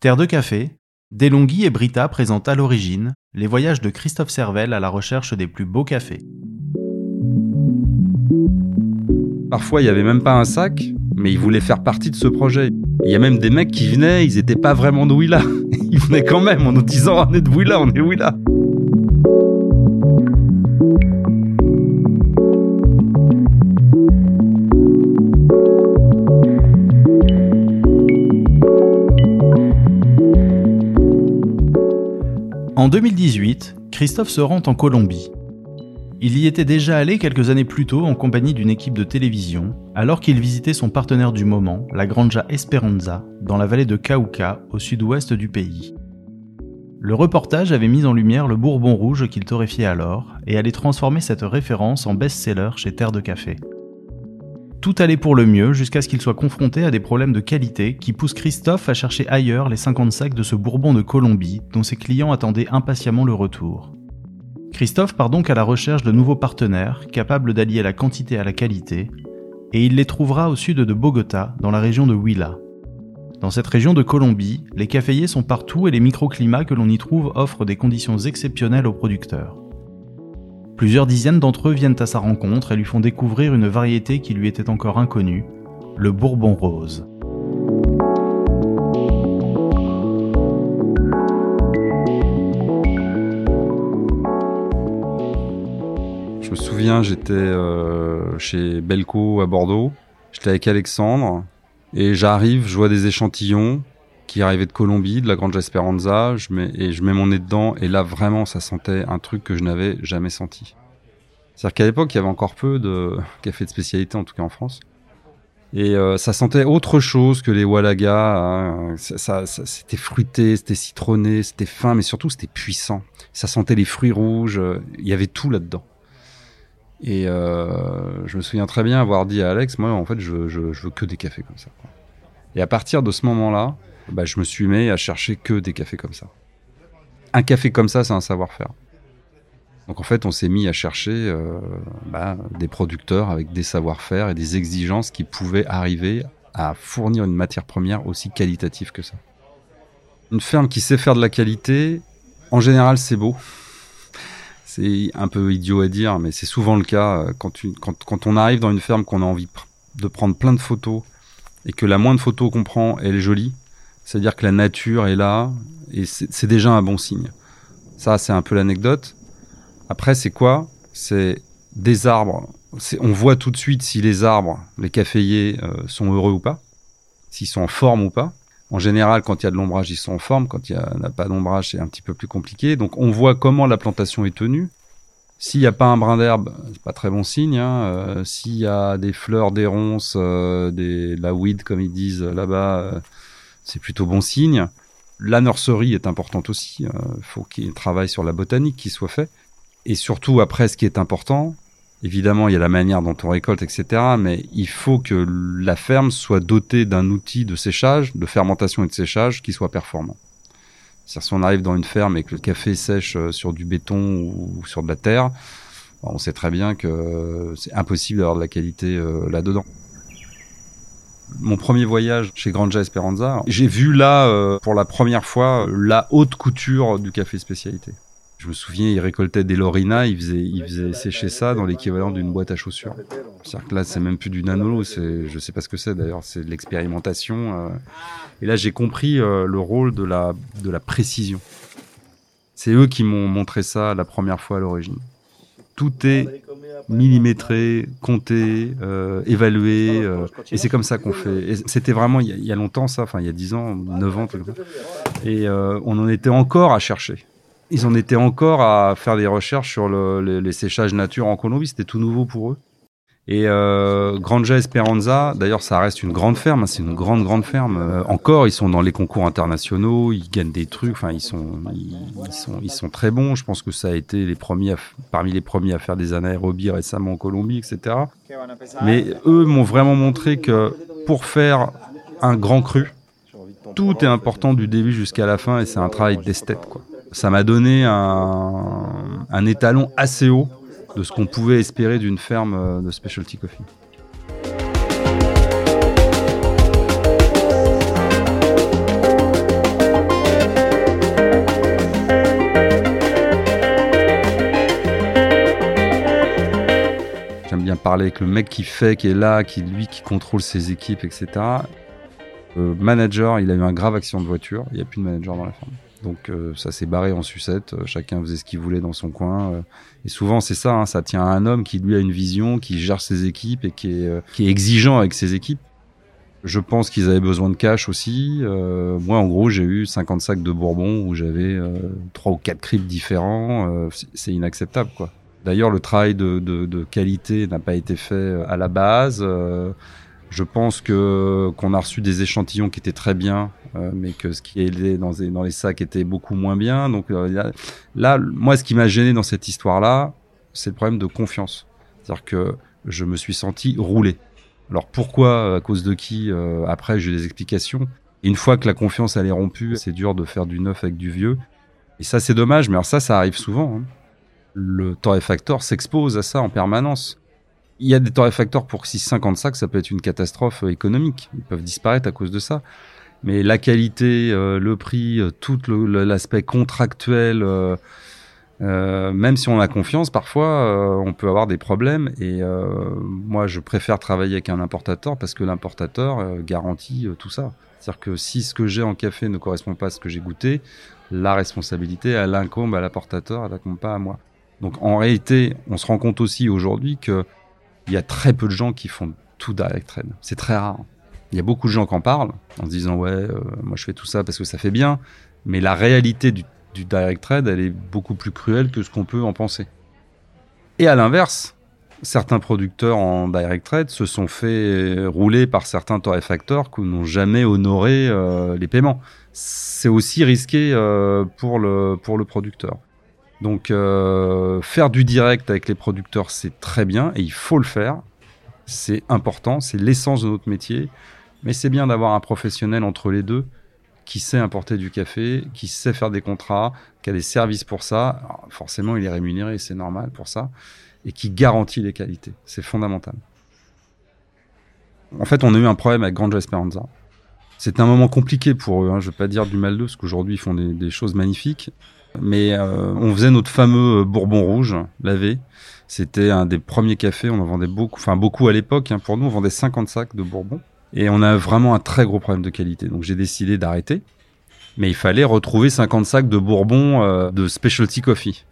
Terre de café, Delonghi et Brita présentent à l'origine les voyages de Christophe Servel à la recherche des plus beaux cafés. Parfois, il n'y avait même pas un sac, mais ils voulaient faire partie de ce projet. Il y a même des mecs qui venaient, ils n'étaient pas vraiment de Willa. Ils venaient quand même en nous disant on est de Willa, on est Willa. En 2018, Christophe se rend en Colombie. Il y était déjà allé quelques années plus tôt en compagnie d'une équipe de télévision, alors qu'il visitait son partenaire du moment, la Granja Esperanza, dans la vallée de Cauca, au sud-ouest du pays. Le reportage avait mis en lumière le Bourbon rouge qu'il torréfiait alors et allait transformer cette référence en best-seller chez Terre de Café. Tout allait pour le mieux jusqu'à ce qu'il soit confronté à des problèmes de qualité qui poussent Christophe à chercher ailleurs les 50 sacs de ce Bourbon de Colombie dont ses clients attendaient impatiemment le retour. Christophe part donc à la recherche de nouveaux partenaires capables d'allier la quantité à la qualité, et il les trouvera au sud de Bogota, dans la région de Huila. Dans cette région de Colombie, les caféiers sont partout et les microclimats que l'on y trouve offrent des conditions exceptionnelles aux producteurs. Plusieurs dizaines d'entre eux viennent à sa rencontre et lui font découvrir une variété qui lui était encore inconnue, le Bourbon rose. Je me souviens, j'étais euh, chez Belco à Bordeaux. J'étais avec Alexandre et j'arrive, je vois des échantillons qui arrivaient de Colombie, de la Grande Esperanza, je mets, et je mets mon nez dedans, et là vraiment ça sentait un truc que je n'avais jamais senti. C'est-à-dire qu'à l'époque, il y avait encore peu de café de spécialité, en tout cas en France. Et euh, ça sentait autre chose que les Walaga. Hein. Ça, c'était fruité, c'était citronné, c'était fin, mais surtout c'était puissant. Ça sentait les fruits rouges. Il y avait tout là-dedans. Et euh, je me souviens très bien avoir dit à Alex, moi en fait, je veux que des cafés comme ça. Et à partir de ce moment-là, bah, je me suis mis à chercher que des cafés comme ça. Un café comme ça, c'est un savoir-faire. Donc en fait, on s'est mis à chercher euh, bah, des producteurs avec des savoir-faire et des exigences qui pouvaient arriver à fournir une matière première aussi qualitative que ça. Une ferme qui sait faire de la qualité, en général, c'est beau. C'est un peu idiot à dire, mais c'est souvent le cas euh, quand, quand, on arrive dans une ferme qu'on a envie de prendre plein de photos et que la moindre photo qu'on prend, elle est jolie. C'est-à-dire que la nature est là et c'est déjà un bon signe. Ça, c'est un peu l'anecdote. Après, c'est quoi? C'est des arbres. On voit tout de suite si les arbres, les caféiers, euh, sont heureux ou pas, s'ils sont en forme ou pas. En général, quand il y a de l'ombrage, ils sont en forme. Quand il n'y a, pas d'ombrage, c'est un petit peu plus compliqué. Donc, on voit comment la plantation est tenue. S'il n'y a pas un brin d'herbe, c'est pas très bon signe. Hein. Euh, S'il y a des fleurs, des ronces, euh, des, la weed, comme ils disent là-bas, euh, c'est plutôt bon signe. La nurserie est importante aussi. Il faut qu'il y ait un travail sur la botanique qui soit fait. Et surtout, après, ce qui est important, Évidemment, il y a la manière dont on récolte, etc. Mais il faut que la ferme soit dotée d'un outil de séchage, de fermentation et de séchage qui soit performant. C'est-à-dire, si on arrive dans une ferme et que le café sèche euh, sur du béton ou sur de la terre, on sait très bien que c'est impossible d'avoir de la qualité euh, là-dedans. Mon premier voyage chez Granja Esperanza, j'ai vu là, euh, pour la première fois, la haute couture du café spécialité. Je me souviens, il récoltait des lorinas, il faisait, il faisait sécher ça dans l'équivalent d'une boîte à chaussures. C'est-à-dire que là, c'est même plus du nano, c'est, je sais pas ce que c'est d'ailleurs, c'est de l'expérimentation. Euh. Et là, j'ai compris euh, le rôle de la, de la précision. C'est eux qui m'ont montré ça la première fois à l'origine. Tout est millimétré, compté, euh, évalué, et c'est comme ça qu'on fait. C'était vraiment il y, a, longtemps ça, enfin il y a 10 ans, 9 ans, et on en était encore à chercher ils en étaient encore à faire des recherches sur le, les, séchages nature en Colombie. C'était tout nouveau pour eux. Et euh, Granja Esperanza, d'ailleurs, ça reste une grande ferme. Hein, c'est une grande, grande ferme. Euh, encore, ils sont dans les concours internationaux. Ils gagnent des trucs. Enfin, ils sont, ils, sont, très bons. Je pense que ça a été les premiers, parmi les premiers à faire des anaérobies récemment en Colombie, etc. Mais eux m'ont vraiment montré que pour faire un grand cru, tout est important du début jusqu'à la fin et c'est un travail d'esthète, quoi ça m'a donné un, étalon assez haut de ce qu'on pouvait espérer d'une ferme euh, de specialty coffee. J'aime bien parler avec le mec qui fait, qui est là, qui lui qui contrôle ses équipes, etc. Le euh, manager, il a eu un grave accident de voiture. Il n'y a plus de manager dans la ferme. Donc euh, ça s'est barré en sucette. Euh, chacun faisait ce qu'il voulait dans son coin. Euh. et souvent c'est ça. Hein, ça tient à un homme qui lui a une vision, qui gère ses équipes et qui est, qui est exigeant avec ses équipes. Je pense qu'ils avaient besoin de cash aussi. moi, en gros, j'ai eu 50 sacs de Bourbon où j'avais trois ou quatre crips différents. c'est inacceptable, quoi. D'ailleurs, le travail de, de, de qualité n'a pas été fait à la base. Je pense que qu'on a reçu des échantillons qui étaient très bien, euh, mais que ce qui est dans les, dans les sacs était beaucoup moins bien. Donc euh, là, moi, ce qui m'a gêné dans cette histoire-là, c'est le problème de confiance. C'est-à-dire que je me suis senti roulé. Alors pourquoi, à cause de qui euh, Après, j'ai des explications. une fois que la confiance elle est rompue, c'est dur de faire du neuf avec du vieux. Et ça, c'est dommage. Mais alors ça, ça arrive souvent. Hein. Le torréfacteur s'expose à ça en permanence. Il y a des torréfacteurs pour 650 sacs, ça peut être une catastrophe euh, économique. Ils peuvent disparaître à cause de ça. Mais la qualité, euh, le prix, euh, tout l'aspect contractuel, même si on a confiance, parfois on peut avoir des problèmes. Et moi, je préfère travailler avec un importateur parce que l'importateur garantit tout ça. C'est-à-dire que si ce que j'ai en café ne correspond pas à ce que j'ai goûté, la responsabilité, elle incombe à l'importateur, elle incombe pas à moi. Donc en réalité, on se rend compte aussi aujourd'hui que il y a très peu de gens qui font tout direct trade. C'est très rare. Il y a beaucoup de gens qui en parlent en se disant ouais, euh, moi je fais tout ça parce que ça fait bien, mais la réalité du, direct trade, elle est beaucoup plus cruelle que ce qu'on peut en penser. Et à l'inverse, certains producteurs en direct trade se sont fait rouler par certains torréfacteurs qui n'ont jamais honoré euh, les paiements. C'est aussi risqué euh, pour le pour le producteur. Donc euh, faire du direct avec les producteurs, c'est très bien et il faut le faire. C'est important, c'est l'essence de notre métier. Mais c'est bien d'avoir un professionnel entre les deux qui sait importer du café, qui sait faire des contrats, qui a des services pour ça. forcément, il est rémunéré, c'est normal pour ça, et qui garantit les qualités. C'est fondamental. En fait, on a eu un problème avec Grande Esperanza. C'était un moment compliqué pour eux. Hein. Je ne vais pas dire du mal d'eux, parce qu'aujourd'hui, ils font des choses magnifiques. Mais euh, on faisait notre fameux Bourbon rouge lavé. C'était un des premiers cafés, on en vendait beaucoup, enfin beaucoup à l'époque. Hein, pour nous, on vendait 50 sacs de Bourbon. Et on a vraiment un très gros problème de qualité. Donc j'ai décidé d'arrêter. Mais il fallait retrouver 50 sacs de Bourbon euh, de specialty coffee.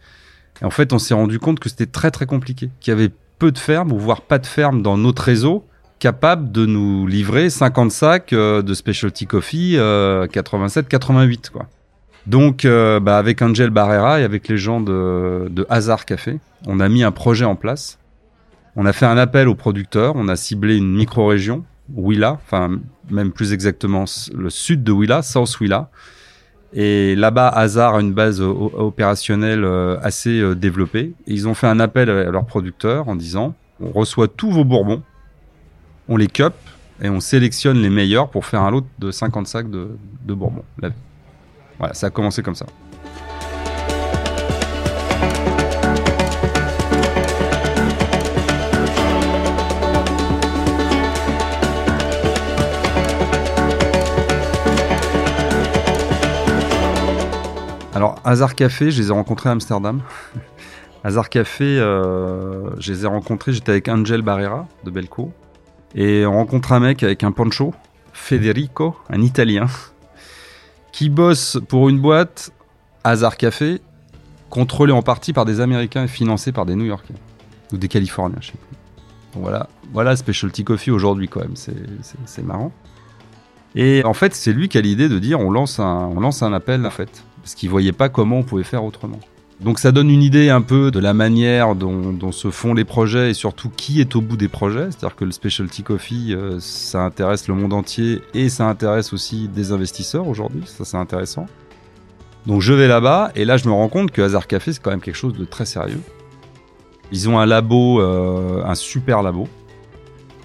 Et en fait, on s'est rendu compte que c'était très très compliqué. Qu'il y avait peu de fermes, ou voire pas de fermes dans notre réseau capables de nous livrer 50 sacs euh, de specialty coffee 87-88 quoi. Donc, euh, bah, avec Angel Barrera et avec les gens de, Hazard Café, on a mis un projet en place. On a fait un appel aux producteurs, on a ciblé une micro-région, Willa, enfin même plus exactement le sud de Willa, South Willa. Et là-bas, Hazard a une base opérationnelle euh, assez euh, développée. Ils ont fait un appel à leurs producteurs en disant on reçoit tous vos bourbons, on les cup et on sélectionne les meilleurs pour faire un lot de 50 sacs de, de bourbon. Voilà, ça a commencé comme ça. Alors, Hazard Café, je les ai rencontrés à Amsterdam. Hazard Café, euh, je les ai rencontrés, j'étais avec Angel Barrera de Belco. Et on rencontre un mec avec un poncho, Federico, un Italien, qui bosse pour une boîte, Hazard Café, contrôlée en partie par des Américains et financée par des New-Yorkais. Ou des Californiens, je sais plus. voilà, voilà Specialty Coffee aujourd'hui quand même, c'est marrant. Et en fait, c'est lui qui a l'idée de dire on lance un, lance un appel en fait, parce qu'il voyait pas comment on pouvait faire autrement. Donc ça donne une idée un peu de la manière dont, se font les projets et surtout qui est au bout des projets. C'est-à-dire que le specialty coffee, euh, ça intéresse le monde entier et ça intéresse aussi des investisseurs aujourd'hui. Ça c'est intéressant. Donc je vais là-bas et là je me rends compte que Hazard Café c'est quand même quelque chose de très sérieux. Ils ont un labo, euh, un super labo.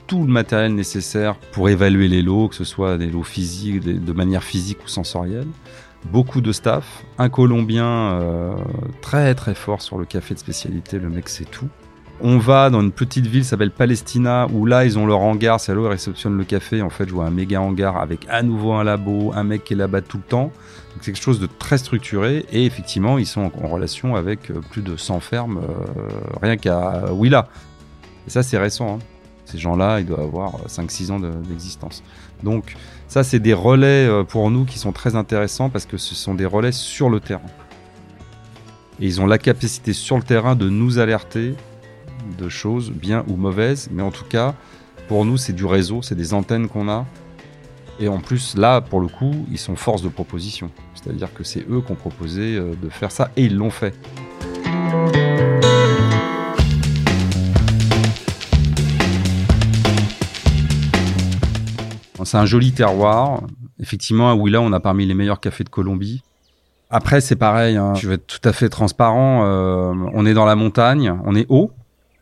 Tout le matériel nécessaire pour évaluer les lots, que ce soit des lots physiques, de manière physique ou sensorielle beaucoup de staff, un Colombien euh, très très fort sur le café de spécialité, le mec c'est tout. On va dans une petite ville s'appelle Palestina, où là ils ont leur hangar, c'est là où ils réceptionnent le café. En fait, je vois un méga hangar avec à nouveau un labo, un mec qui est là-bas tout le temps. c'est quelque chose de très structuré et effectivement ils sont en, relation avec euh, plus de 100 fermes, euh, rien qu'à Willa. Et ça, c'est récent. Hein. Ces gens-là, ils doivent avoir 5-6 ans d'existence. Donc, ça, c'est des relais euh, pour nous qui sont très intéressants parce que ce sont des relais sur le terrain. Et ils ont la capacité sur le terrain de nous alerter de choses bien ou mauvaises. Mais en tout cas, pour nous, c'est du réseau, c'est des antennes qu'on a. Et en plus, là, pour le coup, ils sont force de proposition. C'est-à-dire que c'est eux qui ont proposé euh, de faire ça et ils l'ont fait. C'est un joli terroir. Effectivement, à Ouila, on a parmi les meilleurs cafés de Colombie. Après, c'est pareil, hein. je vais être tout à fait transparent. Euh, on est dans la montagne, on est haut,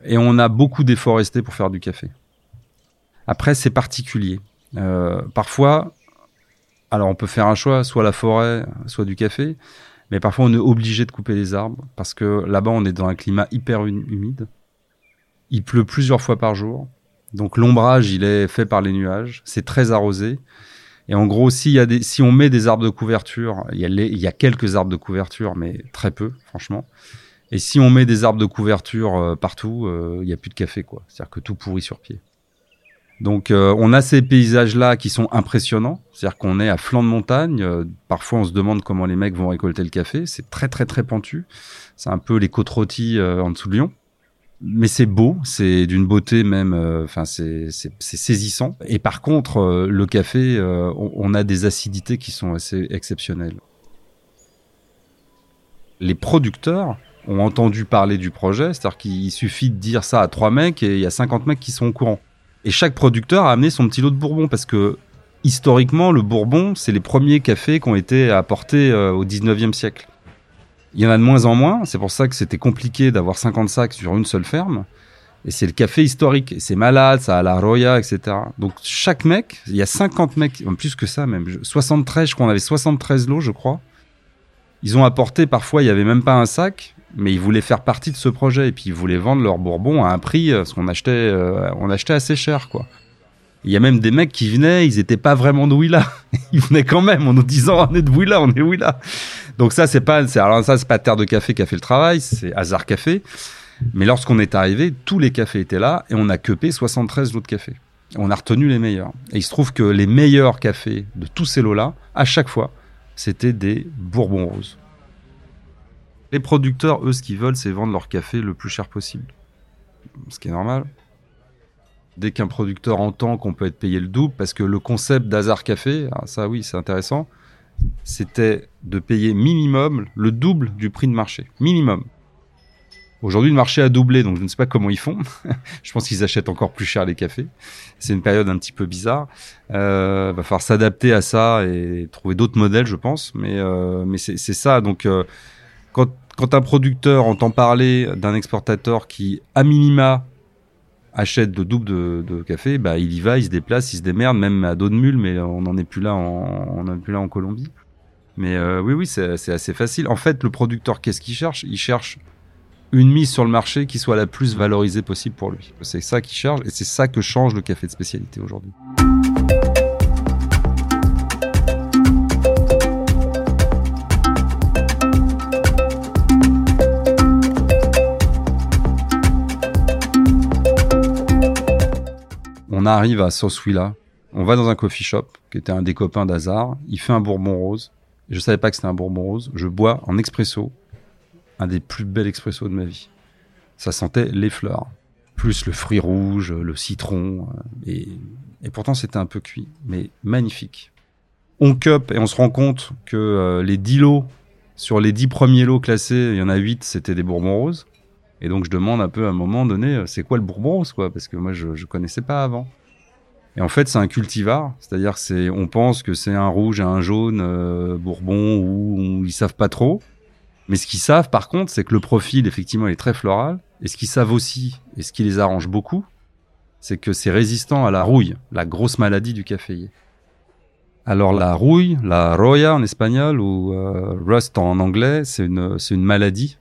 et on a beaucoup déforesté pour faire du café. Après, c'est particulier. Euh, parfois, alors on peut faire un choix, soit la forêt, soit du café, mais parfois on est obligé de couper les arbres parce que là-bas on est dans un climat hyper humide. Il pleut plusieurs fois par jour. Donc l'ombrage, il est fait par les nuages. C'est très arrosé. Et en gros, s'il y a des, si on met des arbres de couverture, il y, a y a quelques arbres de couverture, mais très peu, franchement. Et si on met des arbres de couverture euh, partout, euh, il n'y a plus de café, quoi. C'est-à-dire que tout pourrit sur pied. Donc euh, on a ces paysages-là qui sont impressionnants. C'est-à-dire qu'on est à flanc de montagne. parfois on se demande comment les mecs vont récolter le café. C'est très très très pentu. C'est un peu les côtes rôties en dessous de Lyon mais c'est beau, c'est d'une beauté même, euh, enfin c'est saisissant. Et par contre, euh, le café, euh, on, a des acidités qui sont assez exceptionnelles. Les producteurs ont entendu parler du projet, c'est-à-dire qu'il suffit de dire ça à trois mecs et il y a 50 mecs qui sont au courant. Et chaque producteur a amené son petit lot de Bourbon parce que historiquement, le Bourbon, c'est les premiers cafés qui ont été apportés au 19e siècle. Il y en a de moins en moins. C'est pour ça que c'était compliqué d'avoir 50 sacs sur une seule ferme. Et c'est le café historique. C'est malade, ça a la Roya, etc. Donc chaque mec, il y a 50 mecs, plus que ça même. 73, je crois, on avait 73 lots, je crois. Ils ont apporté, parfois, il y avait même pas un sac, mais ils voulaient faire partie de ce projet. Et puis ils voulaient vendre leur bourbon à un prix, parce qu'on achetait, euh, on achetait assez cher, quoi. Il y a même des mecs qui venaient, ils étaient pas vraiment de Willa. Ils venaient quand même en nous disant on est de Willa, on est Willa. Donc ça c'est pas alors ça c'est pas Terre de café qui a fait le travail, c'est Hasard Café. Mais lorsqu'on est arrivé, tous les cafés étaient là et on a cupé 73 lots de café. On a retenu les meilleurs. Et il se trouve que les meilleurs cafés de tous ces lots-là, à chaque fois, c'était des Bourbons roses. Les producteurs, eux, ce qu'ils veulent, c'est vendre leur café le plus cher possible. Ce qui est normal. Dès qu'un producteur entend qu'on peut être payé le double, parce que le concept d'Hazard Café, ah, ça oui, c'est intéressant, c'était de payer minimum le double du prix de marché. Minimum. Aujourd'hui, le marché a doublé, donc je ne sais pas comment ils font. je pense qu'ils achètent encore plus cher les cafés. C'est une période un petit peu bizarre. Euh, va falloir s'adapter à ça et trouver d'autres modèles, je pense. Mais, euh, mais c'est ça. Donc, euh, quand, quand un producteur entend parler d'un exportateur qui, à minima, achète le double de, café, bah il y va, il se déplace, il se démerde, même à dos de mule, mais on n'en est plus là en, on plus là en Colombie. Mais euh, oui, oui, c'est assez facile. En fait, le producteur, qu'est-ce qu'il cherche? Il cherche une mise sur le marché qui soit la plus valorisée possible pour lui. C'est ça qu'il cherche et c'est ça que change le café de spécialité aujourd'hui. On arrive à Soswilla, on va dans un coffee shop, qui était un des copains d'Hazard, il fait un bourbon rose, je savais pas que c'était un bourbon rose, je bois en expresso, un des plus bels expressos de ma vie. Ça sentait les fleurs, plus le fruit rouge, le citron, euh, et, pourtant c'était un peu cuit, mais magnifique. On cup et on se rend compte que euh, les 10 lots, sur les 10 premiers lots classés, il y en a 8, c'était des bourbons roses. Et donc je demande un peu à un moment donné, euh, c'est quoi le Bourbon rose quoi? Parce que moi je je connaissais pas avant. Et en fait c'est un cultivar, c'est-à-dire c'est on pense que c'est un rouge et un jaune euh, Bourbon ou ils savent pas trop. Mais ce qu'ils savent par contre, c'est que le profil effectivement est très floral. Et ce qu'ils savent aussi, et ce qui les arrange beaucoup, c'est que c'est résistant à la rouille, la grosse maladie du caféier. Alors la rouille, la roya en espagnol ou euh, rust en anglais, c'est une, c'est une maladie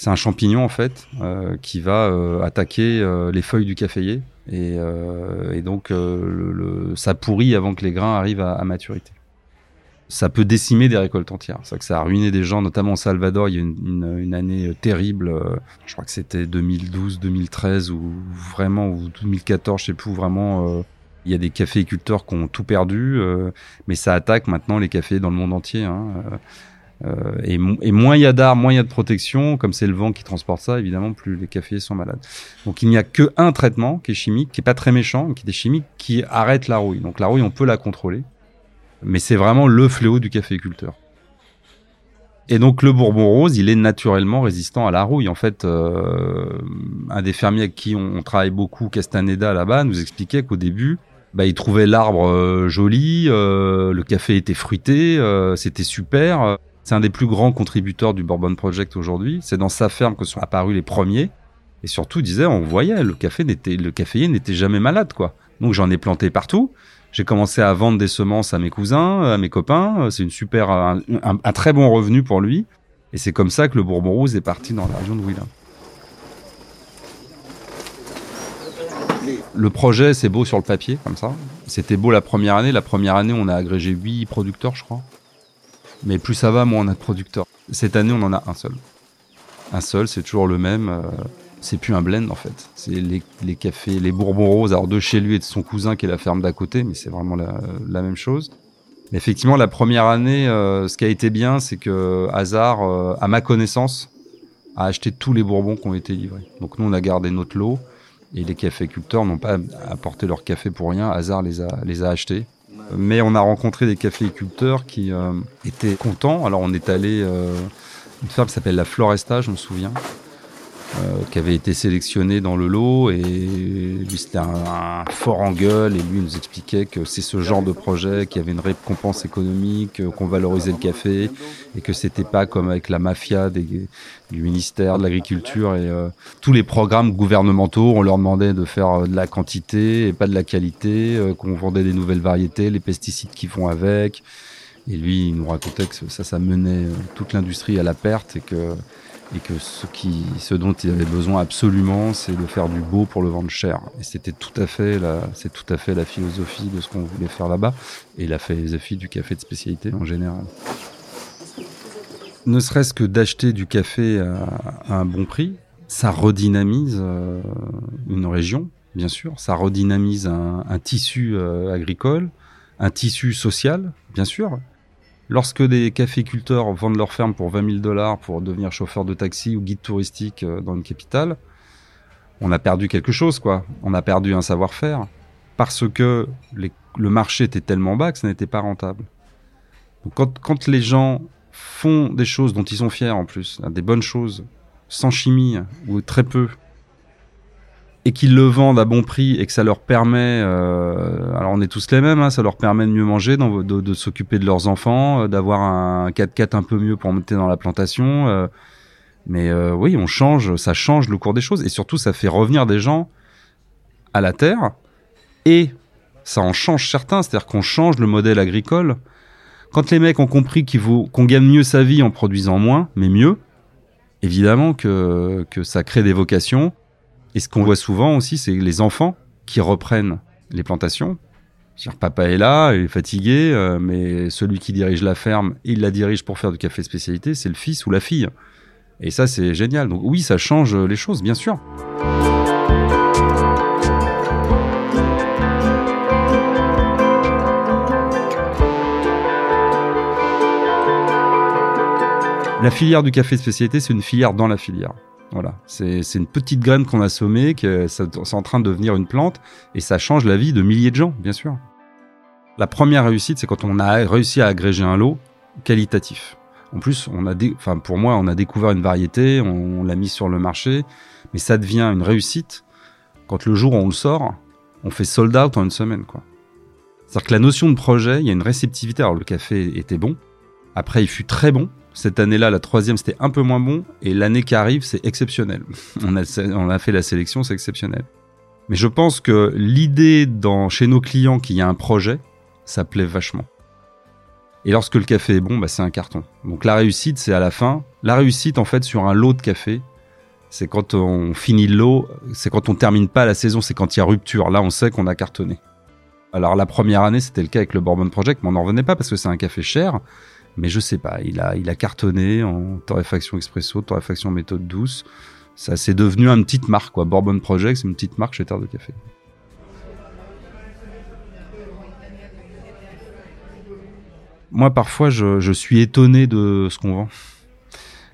c'est un champignon en fait euh, qui va euh, attaquer euh, les feuilles du caféier et, donc le, ça pourrit avant que les grains arrivent à, maturité. ça peut décimer des récoltes entières. C'est que ça a ruiné des gens, notamment au Salvador. Il y a une, une, année terrible. Je crois que c'était 2012, 2013 ou vraiment ou 2014, je sais plus. Où vraiment, il y a des caféiculteurs qui ont tout perdu, mais ça attaque maintenant les cafés dans le monde entier. Hein, et, et, moins il y a d'arbres, moins il y a de protection. Comme c'est le vent qui transporte ça, évidemment, plus les cafés sont malades. Donc il n'y a que un traitement qui est chimique, qui est pas très méchant, qui est chimique, qui arrête la rouille. Donc la rouille, on peut la contrôler mais c'est vraiment le fléau du caféiculteur. Et donc le Bourbon rose, il est naturellement résistant à la rouille. En fait, euh, un des fermiers avec qui on, travaille beaucoup, Castaneda là-bas, nous expliquait qu'au début, bah, il trouvait l'arbre euh, joli, euh, le café était fruité, euh, c'était super. C'est un des plus grands contributeurs du Bourbon Project aujourd'hui. C'est dans sa ferme que sont apparus les premiers. Et surtout, disait, on voyait, le café n'était, caféier n'était jamais malade, quoi. Donc j'en ai planté partout. J'ai commencé à vendre des semences à mes cousins, à mes copains. C'est une super, un, très bon revenu pour lui. Et c'est comme ça que le Bourbon Rose est parti dans la région de Willa. Le projet, c'est beau sur le papier, comme ça. C'était beau la première année. La première année, on a agrégé 8 producteurs, je crois. Mais plus ça va, moins on a de producteurs. Cette année, on en a un seul. Un seul, c'est toujours le même. Euh, c'est plus un blend en fait. C'est les, cafés, les Bourbons roses, alors de chez lui et de son cousin qui est la ferme d'à côté, mais c'est vraiment la, même chose. Effectivement, la première année, euh, ce qui a été bien, c'est que Hazard, euh, à ma connaissance, a acheté tous les Bourbons qui ont été livrés. Donc nous, on a gardé notre lot et les caféiculteurs n'ont pas apporté leur café pour rien. Hazard les a achetés. Mais on a rencontré des caféiculteurs qui euh, étaient contents. Alors on est allé, une ferme s'appelle la Floresta, je me souviens. Euh, qui avait été sélectionné dans le lot. Et lui c'était un, fort en gueule. Et lui nous expliquait que c'est ce genre de projet qui avait une récompense économique, euh, qu'on valorisait le café. Et que c'était pas comme avec la mafia des, du ministère de l'agriculture et euh, tous les programmes gouvernementaux, on leur demandait de faire de la quantité et pas de la qualité, qu'on vendait des nouvelles variétés, les pesticides qui vont avec. Et lui, il nous racontait que ça, ça menait toute l'industrie à la perte et que et que ce, dont il avait besoin absolument, c'est de faire du beau pour le vendre cher. Et c'était tout à fait la, philosophie de ce qu'on voulait faire là-bas et la philosophie du café de spécialité en général. Ne serait-ce que d'acheter du café à, un bon prix, ça redynamise euh, une région, bien sûr, ça redynamise un, un tissu euh, agricole, un tissu social, bien sûr, Lorsque des caféiculteurs vendent leur ferme pour 20 000 dollars pour devenir chauffeur de taxi ou guide touristique euh, dans une capitale, on a perdu quelque chose, quoi. On a perdu un savoir-faire parce que le marché était tellement bas que ça n'était pas rentable. Quand, quand les gens font des choses dont ils sont fiers en plus, des bonnes choses, sans chimie ou très peu, et qu'ils le vendent à bon prix et que ça leur permet, euh, alors on est tous les mêmes, hein, ça leur permet de mieux manger, de, s'occuper de leurs enfants, euh, d'avoir un 4x4 un peu mieux pour monter dans la plantation. Euh, mais euh, oui, on change, ça change le cours des choses et surtout ça fait revenir des gens à la terre et ça en change certains, c'est-à-dire qu'on change le modèle agricole. Quand les mecs ont compris qu'on gagne mieux sa vie en produisant moins, mais mieux, évidemment que, que ça crée des vocations et ce qu'on voit souvent aussi, c'est les enfants qui reprennent les plantations. papa est là, il est fatigué, euh, mais celui qui dirige la ferme, il la dirige pour faire du café spécialité, c'est le fils ou la fille. Et ça, c'est génial. Donc oui, ça change les choses, bien sûr. La filière du café spécialité, c'est une filière dans la filière. Voilà, c'est une petite graine qu'on a sommée, que c'est en train de devenir une plante, et ça change la vie de milliers de gens, bien sûr. La première réussite, c'est quand on a réussi à agréger un lot qualitatif. En plus, on a, enfin pour moi, on a découvert une variété, on, l'a mis sur le marché, mais ça devient une réussite quand le jour où on le sort, on fait sold out en une semaine, quoi. C'est-à-dire que la notion de projet, il y a une réceptivité. Alors le café était bon, après il fut très bon, cette année-là, la troisième, c'était un peu moins bon. Et l'année qui arrive, c'est exceptionnel. on, a, fait la sélection, c'est exceptionnel. Mais je pense que l'idée chez nos clients qu'il y a un projet, ça plaît vachement. Et lorsque le café est bon, bah, c'est un carton. Donc la réussite, c'est à la fin. La réussite, en fait, sur un lot de café, c'est quand on finit le lot, c'est quand on termine pas la saison, c'est quand il y a rupture. Là, on sait qu'on a cartonné. Alors la première année, c'était le cas avec le Bourbon Project, mais on n'en revenait pas parce que c'est un café cher. Mais je sais pas, il a, il a cartonné en torréfaction expresso, torréfaction méthode douce. Ça c'est devenu une petite marque, quoi. Bourbon Project, c'est une petite marque chez Terre de Café. Moi, parfois, je, je suis étonné de ce qu'on vend,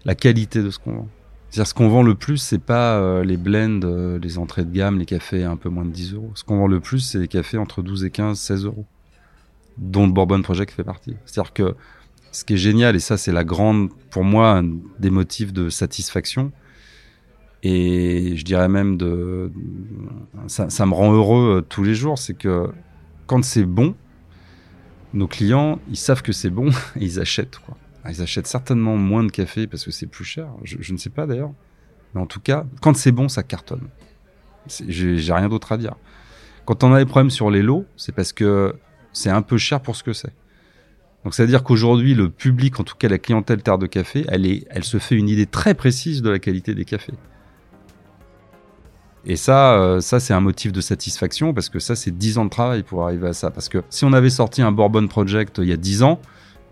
la qualité de ce qu'on vend. C'est-à-dire, ce qu'on vend le plus, c'est pas euh, les blends, euh, les entrées de gamme, les cafés un peu moins de 10 euros. Ce qu'on vend le plus, c'est les cafés entre 12 et 15, 16 euros, dont le Bourbon Project fait partie. C'est-à-dire que ce qui est génial, et ça, c'est la grande, pour moi, des motifs de satisfaction, et je dirais même de, ça, me rend heureux euh, tous les jours, c'est que quand c'est bon, nos clients, ils savent que c'est bon ils achètent. Quoi. Ils achètent certainement moins de café parce que c'est plus cher. Je, je, ne sais pas d'ailleurs. Mais en tout cas, quand c'est bon, ça cartonne. J'ai rien d'autre à dire. Quand on a des problèmes sur les lots, c'est parce que c'est un peu cher pour ce que c'est. Donc, c'est-à-dire qu'aujourd'hui, le public, en tout cas la clientèle Terre de Café, elle, se fait une idée très précise de la qualité des cafés. Et ça, euh, ça c'est un motif de satisfaction parce que ça, c'est 10 ans de travail pour arriver à ça. Parce que si on avait sorti un Bourbon Project il y a 10 ans,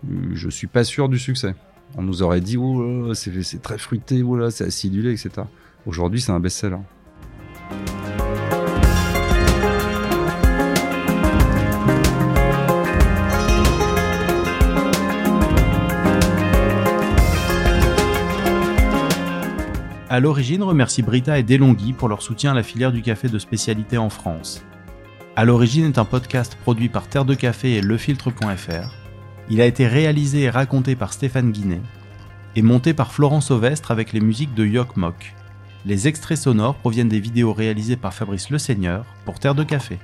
euh, je suis pas sûr du succès. On nous aurait dit, oh c'est très fruité, oh c'est acidulé, etc. Aujourd'hui, c'est un best-seller. À l'origine, remercie Brita et Delonghi pour leur soutien à la filière du café de spécialité en France. À l'origine est un podcast produit par Terre de Café et lefiltre.fr. Il a été réalisé et raconté par Stéphane Guinet et monté par Florence Ovestre avec les musiques de Yok Mok. Les extraits sonores proviennent des vidéos réalisées par Fabrice Le Seigneur pour Terre de Café.